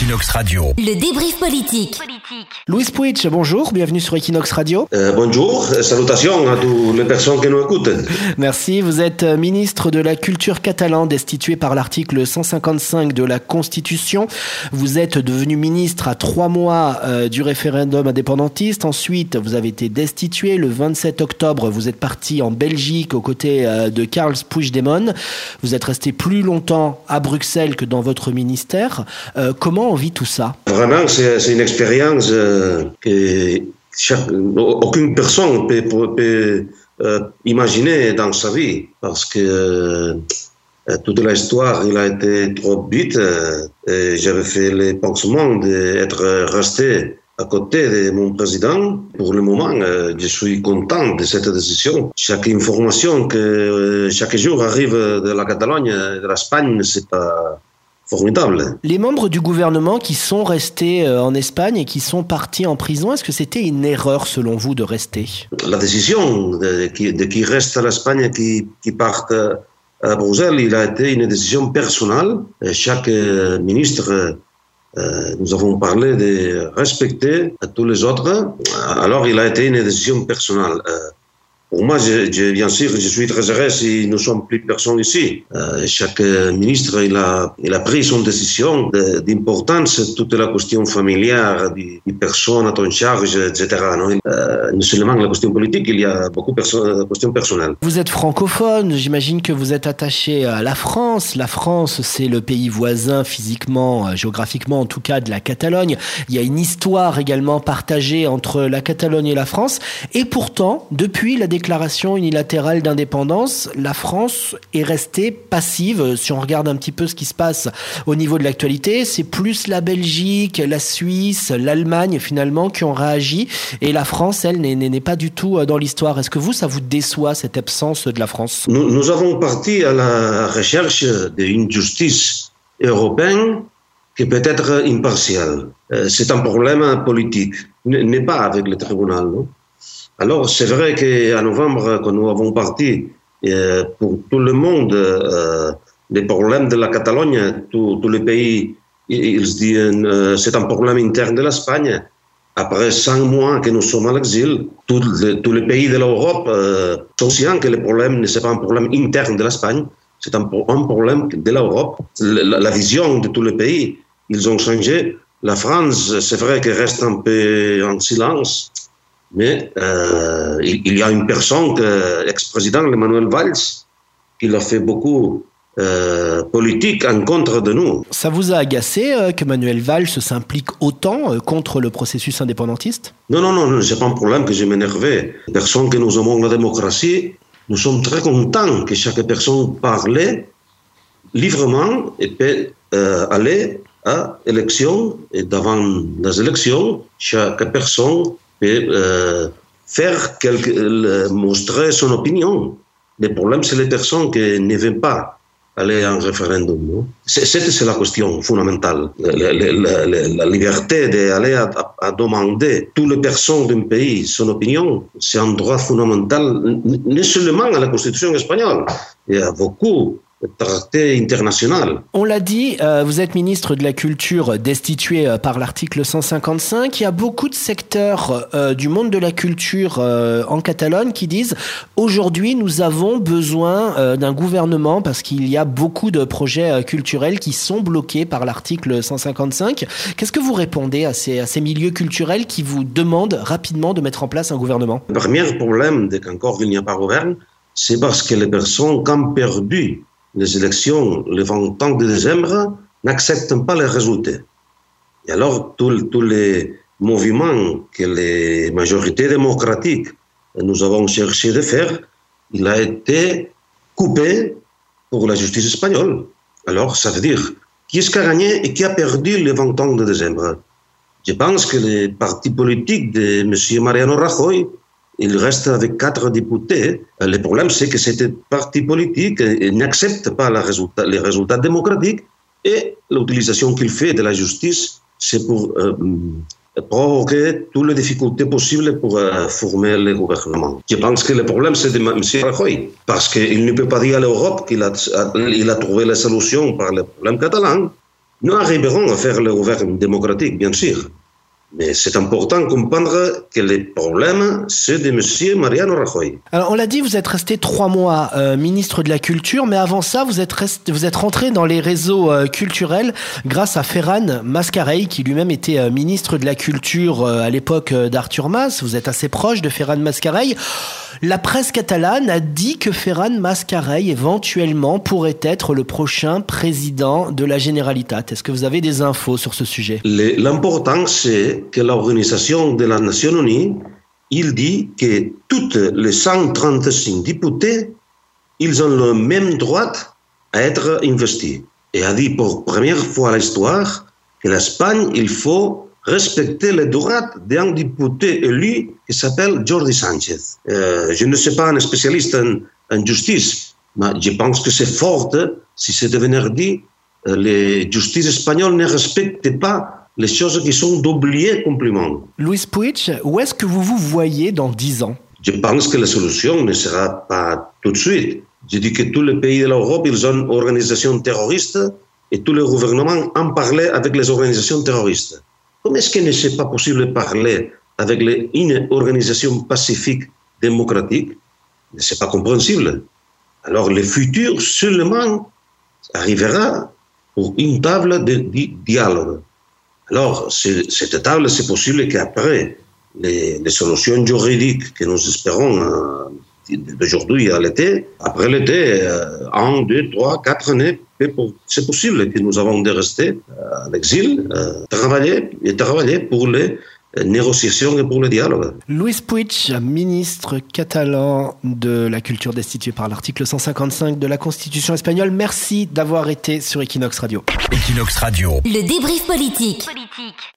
Equinox Radio. Le débrief politique. Louis Puig, bonjour, bienvenue sur Equinox Radio. Euh, bonjour, salutations à toutes les personnes qui nous écoutent. Merci, vous êtes ministre de la Culture catalan, destitué par l'article 155 de la Constitution. Vous êtes devenu ministre à trois mois euh, du référendum indépendantiste. Ensuite, vous avez été destitué. Le 27 octobre, vous êtes parti en Belgique aux côtés euh, de Karl Puigdemont. Vous êtes resté plus longtemps à Bruxelles que dans votre ministère. Euh, comment vit tout ça? Vraiment, c'est une expérience euh, que aucune personne peut, peut- euh, imaginer dans sa vie parce que euh, toute l'histoire il a été trop vite euh, j'avais fait le pensement d'être resté à côté de mon président. Pour le moment, je suis content de cette décision. Chaque information que chaque jour arrive de la Catalogne, de l'Espagne, c'est pas formidable. Les membres du gouvernement qui sont restés euh, en Espagne et qui sont partis en prison, est-ce que c'était une erreur selon vous de rester? La décision de, qui, de qui reste à l'Espagne et qui, qui parte à Bruxelles, il a été une décision personnelle. Et chaque euh, ministre, euh, nous avons parlé de respecter à tous les autres. Alors, il a été une décision personnelle. Euh, pour moi, je, je- bien sûr, je suis très heureux si nous sommes plus personne ici. Euh, chaque euh, ministre, il a, il a pris son décision d'importance, toute la question familière, des, personnes à ton charge, etc. Non, euh, non seulement la question politique, il y a beaucoup de perso- questions personnelles. Vous êtes francophone, j'imagine que vous êtes attaché à la France. La France, c'est le pays voisin physiquement, euh, géographiquement en tout cas, de la Catalogne. Il y a une histoire également partagée entre la Catalogne et la France. Et pourtant, depuis la déclaration unilatérale d'indépendance, la France est restée passive. Si on regarde un petit peu ce qui se passe au niveau de l'actualité, c'est plus la Belgique, la Suisse, l'Allemagne finalement qui ont réagi. Et la France, elle, n'est- pas du tout euh, dans l'histoire. Est-ce que vous, ça vous déçoit cette absence de la France? Nous, avons parti à la recherche d'une justice européenne qui peut être impartiale. Euh, C'est un problème politique, n'est pas avec le tribunal. Alors, c'est vrai qu'en novembre, quand nous avons parti, euh, pour tout le monde, euh, les problèmes de la Catalogne, tous tous les pays, ils ils se disent euh, c'est un problème interne de l'Espagne. Après cinq mois que nous sommes à l'exil, tous les, tous les pays de l'Europe euh, sont conscients que le problème ne c'est pas un problème interne de l'Espagne, c'est un problème de l'Europe. La, la vision de tous les pays, ils ont changé. La France, c'est vrai qu'elle reste un peu en silence, mais euh, il, il y a une personne, l'ex-président Emmanuel Valls, qui a fait beaucoup euh, politique en contre de nous. Ça vous a agacé euh, que Manuel Valls s'implique autant euh, contre le processus indépendantiste? Non, non, non, c'est pas un problème que je m'énervais. Personne que nous aimons la démocratie, nous sommes très contents que chaque personne parle librement et peut euh, aller à l'élection et devant les élections, chaque personne peut euh, faire montrer son opinion. Le problème, c'est les personnes qui ne veulent pas aller en référendum. non? C'est la question fondamentale. La, liberté d'aller à, à- à demander toutes les personnes d'un pays son opinion, c'est un droit fondamental, non seulement à la Constitution espagnole, il y a beaucoup de traités internationaux. On l'a dit, euh, vous êtes ministre de la Culture destitué euh, par l'article 155. Il y a beaucoup de secteurs euh, du monde de la culture en Catalogne qui disent aujourd'hui nous avons besoin d'un gouvernement parce qu'il y a beaucoup de projets culturels qui sont bloqués par l'article 155. Qu'est-ce que vous répondez à ces, à ces milieux culturels qui vous demandent rapidement de mettre en place un gouvernement? Le premier problème de qu'encore il n'y a pas gouvernement, c'est parce que les personnes ont perdu les élections le 21 de décembre n'acceptent pas les résultats. Et alors, tous les mouvements que les majorités démocratiques nous avons cherché de faire, il a été coupé pour la justice espagnole. Alors, ça veut dire qui est-ce qui a gagné et qui a perdu le 21 de décembre Je pense que les partis politiques de M. Mariano Rajoy, il reste avec quatre députés. Le problème, c'est que ces partis politiques euh, n'acceptent pas les résultats démocratiques et l'utilisation qu'il fait de la justice, c'est pour euh, provoquer toutes les difficultés possibles pour euh, former le gouvernement. Je pense que le problème, c'est de M. Rajoy, parce qu'il ne peut pas dire à l'Europe qu'il a, a trouvé la solution par le problème catalan. nous arriverons à faire le gouvernement démocratique, bien sûr. Mais c'est important de comprendre que les problèmes, c'est de M. Mariano Rajoy. Alors, on l'a dit, vous êtes resté trois mois euh, ministre de la Culture, mais avant ça, vous êtes, vous êtes rentré dans les réseaux euh, culturels grâce à Ferran Mascarell, qui lui-même était euh, ministre de la Culture à l'époque d'Arthur Mas. Vous êtes assez proche de Ferran Mascarell. La presse catalane a dit que Ferran Mascarell, éventuellement, pourrait être le prochain président de la Generalitat. Est-ce que vous avez des infos sur ce sujet? L'important, c'est que l'Organisation de la Nations Unies, il dit que toutes les 135 députés, ils ont le même droit à être investis. Et a dit pour première fois à l'histoire que l'Espagne, il faut respecter les droits d'un député élu qui s'appelle Jordi Sanchez. Euh, je ne suis pas un spécialiste en, en, justice, mais je pense que c'est fort si c'est de venir dit euh, les justices espagnoles ne respectent pas les choses qui sont d'oublier complètement. Louis Puig, où est-ce que vous vous voyez dans dix ans? Je pense que la solution ne sera pas tout de suite. Je dis que tous les pays de l'Europe, ils ont une organisation terroriste et tous les gouvernements en parlent avec les organisations terroristes. Comment est-ce qu'il ne c'est pas possible de parler avec une organisation pacifique démocratique? Ce n'est pas compréhensible. Alors le futur seulement arrivera pour une table de dialogue. Alors, cette table, c'est possible qu'après les, solutions juridiques que nous espérons euh, d'aujourd'hui à l'été, après l'été, euh, un, deux, trois, quatre années, c'est possible que nous avons de rester euh, à l'exil, euh, travailler et travailler pour les négociations et pour le dialogue. Louis Puig, ministre catalan de la culture destitué par l'article 155 de la Constitution espagnole, merci d'avoir été sur Equinox Radio. Equinox Radio. Le débrief politique. politique.